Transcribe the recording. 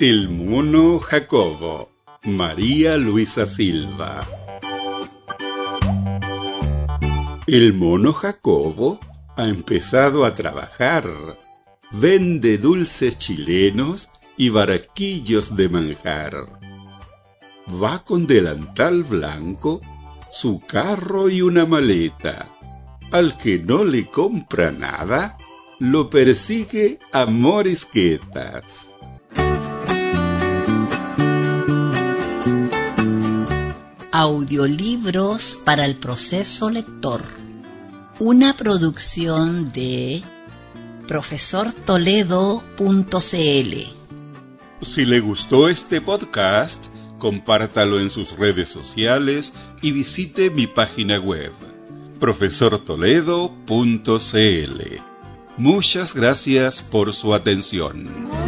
El mono Jacobo, María Luisa Silva. El mono Jacobo ha empezado a trabajar. Vende dulces chilenos y baraquillos de manjar. Va con delantal blanco, su carro y una maleta. Al que no le compra nada, lo persigue a morisquetas. Audiolibros para el proceso lector. Una producción de profesortoledo.cl. Si le gustó este podcast, compártalo en sus redes sociales y visite mi página web profesortoledo.cl. Muchas gracias por su atención.